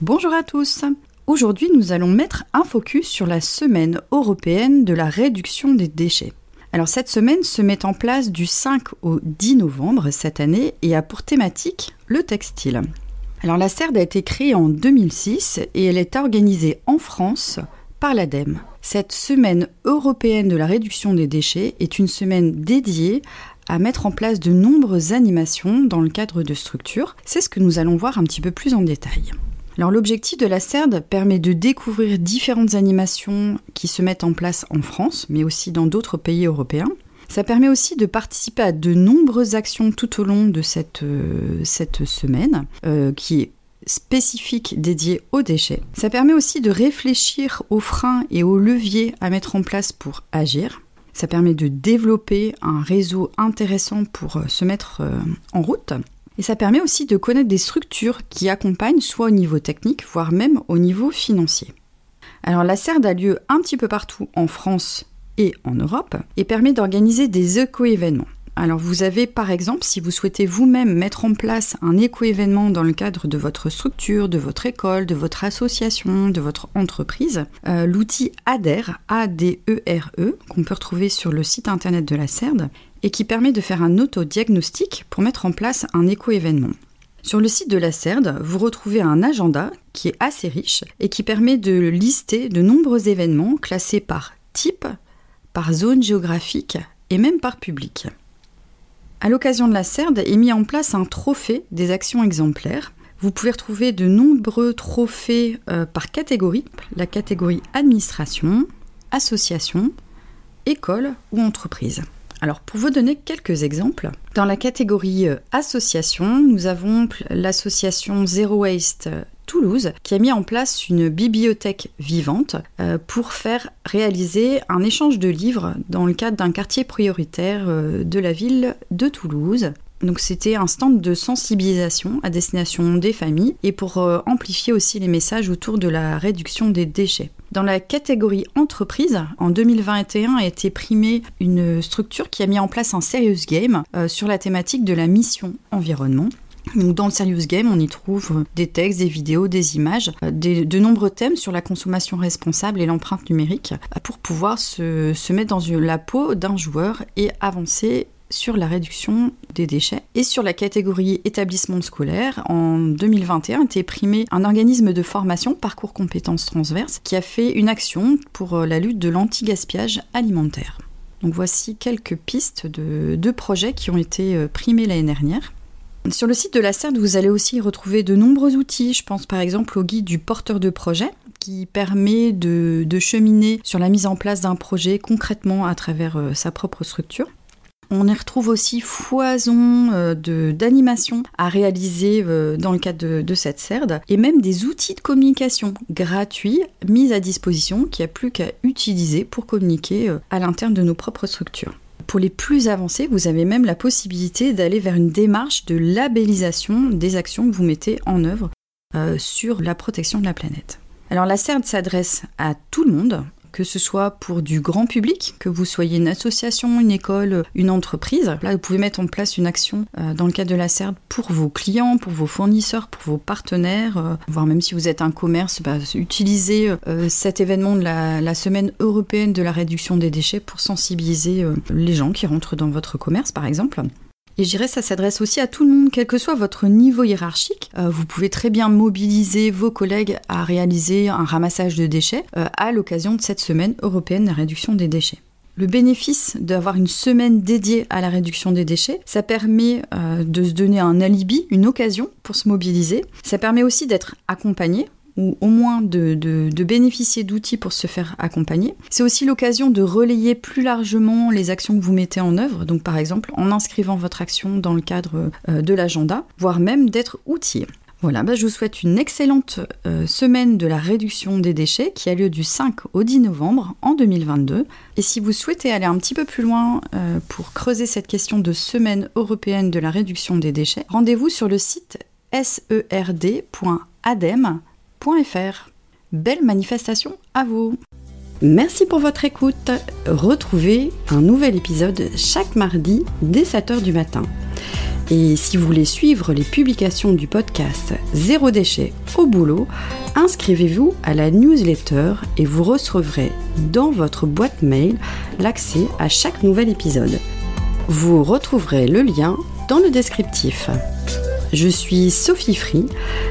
Bonjour à tous. Aujourd'hui, nous allons mettre un focus sur la semaine européenne de la réduction des déchets. Alors cette semaine se met en place du 5 au 10 novembre cette année et a pour thématique le textile. Alors la CERD a été créée en 2006 et elle est organisée en France par l'ADEME. Cette semaine européenne de la réduction des déchets est une semaine dédiée à mettre en place de nombreuses animations dans le cadre de structures. C'est ce que nous allons voir un petit peu plus en détail. L'objectif de la CERD permet de découvrir différentes animations qui se mettent en place en France, mais aussi dans d'autres pays européens. Ça permet aussi de participer à de nombreuses actions tout au long de cette, euh, semaine, euh, qui est spécifique dédiée aux déchets. Ça permet aussi de réfléchir aux freins et aux leviers à mettre en place pour agir. Ça permet de développer un réseau intéressant pour euh, se mettre en route. Et ça permet aussi de connaître des structures qui accompagnent soit au niveau technique, voire même au niveau financier. Alors la CERD a lieu un petit peu partout en France et en Europe et permet d'organiser des éco-événements. Alors vous avez par exemple, si vous souhaitez vous-même mettre en place un éco-événement dans le cadre de votre structure, de votre école, de votre association, de votre entreprise, euh, l'outil ADERE, A-D-E-R-E, qu'on peut retrouver sur le site internet de la CERD, et qui permet de faire un autodiagnostic pour mettre en place un éco-événement. Sur le site de la CERD, vous retrouvez un agenda qui est assez riche et qui permet de lister de nombreux événements classés par type, par zone géographique et même par public. À l'occasion de la CERD est mis en place un trophée des actions exemplaires. Vous pouvez retrouver de nombreux trophées euh, par catégorie, la catégorie administration, association, école ou entreprise. Alors pour vous donner quelques exemples, dans la catégorie euh, association, nous avons l'association Zero Waste Toulouse qui a mis en place une bibliothèque vivante euh, pour faire réaliser un échange de livres dans le cadre d'un quartier prioritaire euh, de la ville de Toulouse. Donc c'était un stand de sensibilisation à destination des familles et pour amplifier aussi les messages autour de la réduction des déchets. Dans la catégorie entreprise, en 2021 a été primée une structure qui a mis en place un serious game euh, sur la thématique de la mission environnement. dans le Serious Game, on y trouve des textes, des vidéos, des images, euh, de nombreux thèmes sur la consommation responsable et l'empreinte numérique euh, pour pouvoir se mettre dans la peau d'un joueur et avancer sur la réduction des déchets. Et sur la catégorie établissement scolaire, en 2021 a été primé un organisme de formation Parcours compétences transverses qui a fait une action pour euh, la lutte de l'anti-gaspillage alimentaire. Donc voici quelques pistes de, de projets qui ont été euh, primés l'année dernière. Sur le site de la CERD, vous allez aussi retrouver de nombreux outils. Je pense par exemple au guide du porteur de projet qui permet de, de cheminer sur la mise en place d'un projet concrètement à travers euh, sa propre structure. On y retrouve aussi foison euh, d'animations à réaliser euh, dans le cadre de, cette CERD et même des outils de communication gratuits mis à disposition qu'il n'y a plus qu'à utiliser pour communiquer euh, à l'interne de nos propres structures. Pour les plus avancés, vous avez même la possibilité d'aller vers une démarche de labellisation des actions que vous mettez en œuvre sur la protection de la planète. Alors la CERD s'adresse à tout le monde, que ce soit pour du grand public, que vous soyez une association, une école, une entreprise. Là, vous pouvez mettre en place une action euh, dans le cadre de la CERD pour vos clients, pour vos fournisseurs, pour vos partenaires, euh, voire même si vous êtes un commerce, bah, utilisez euh, cet événement de la, la, semaine européenne de la réduction des déchets pour sensibiliser les gens qui rentrent dans votre commerce, par exemple. Et je dirais ça s'adresse aussi à tout le monde, quel que soit votre niveau hiérarchique. Euh, vous pouvez très bien mobiliser vos collègues à réaliser un ramassage de déchets euh, à l'occasion de cette semaine européenne de réduction des déchets. le bénéfice d'avoir une semaine dédiée à la réduction des déchets. Ça permet euh, de se donner un alibi, une occasion pour se mobiliser. Ça permet aussi d'être accompagné ou au moins de, bénéficier d'outils pour se faire accompagner. C'est aussi l'occasion de relayer plus largement les actions que vous mettez en œuvre, donc par exemple en inscrivant votre action dans le cadre euh, de l'agenda, voire même d'être outillé. Voilà, bah, je vous souhaite une excellente euh, semaine de la réduction des déchets qui a lieu du 5 au 10 novembre en 2022. Et si vous souhaitez aller un petit peu plus loin euh, pour creuser cette question de semaine européenne de la réduction des déchets, rendez-vous sur le site Belle manifestation à vous Merci pour votre écoute. Retrouvez un nouvel épisode chaque mardi dès 7h du matin. Et si vous voulez suivre les publications du podcast Zéro déchet au boulot, inscrivez-vous à la newsletter et vous recevrez dans votre boîte mail l'accès à chaque nouvel épisode. Vous retrouverez le lien dans le descriptif. Je suis Sophie Free.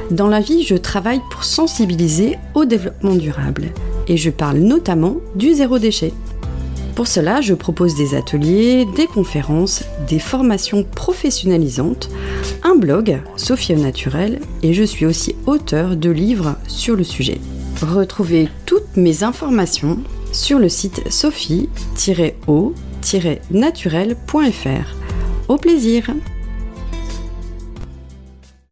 Dans la vie, je travaille pour sensibiliser au développement durable et je parle notamment du zéro déchet. Pour cela, je propose des ateliers, des conférences, des formations professionnalisantes, un blog, Sophie au Naturel, et je suis aussi auteur de livres sur le sujet. Retrouvez toutes mes informations sur le site sophie-o-naturel.fr. Au plaisir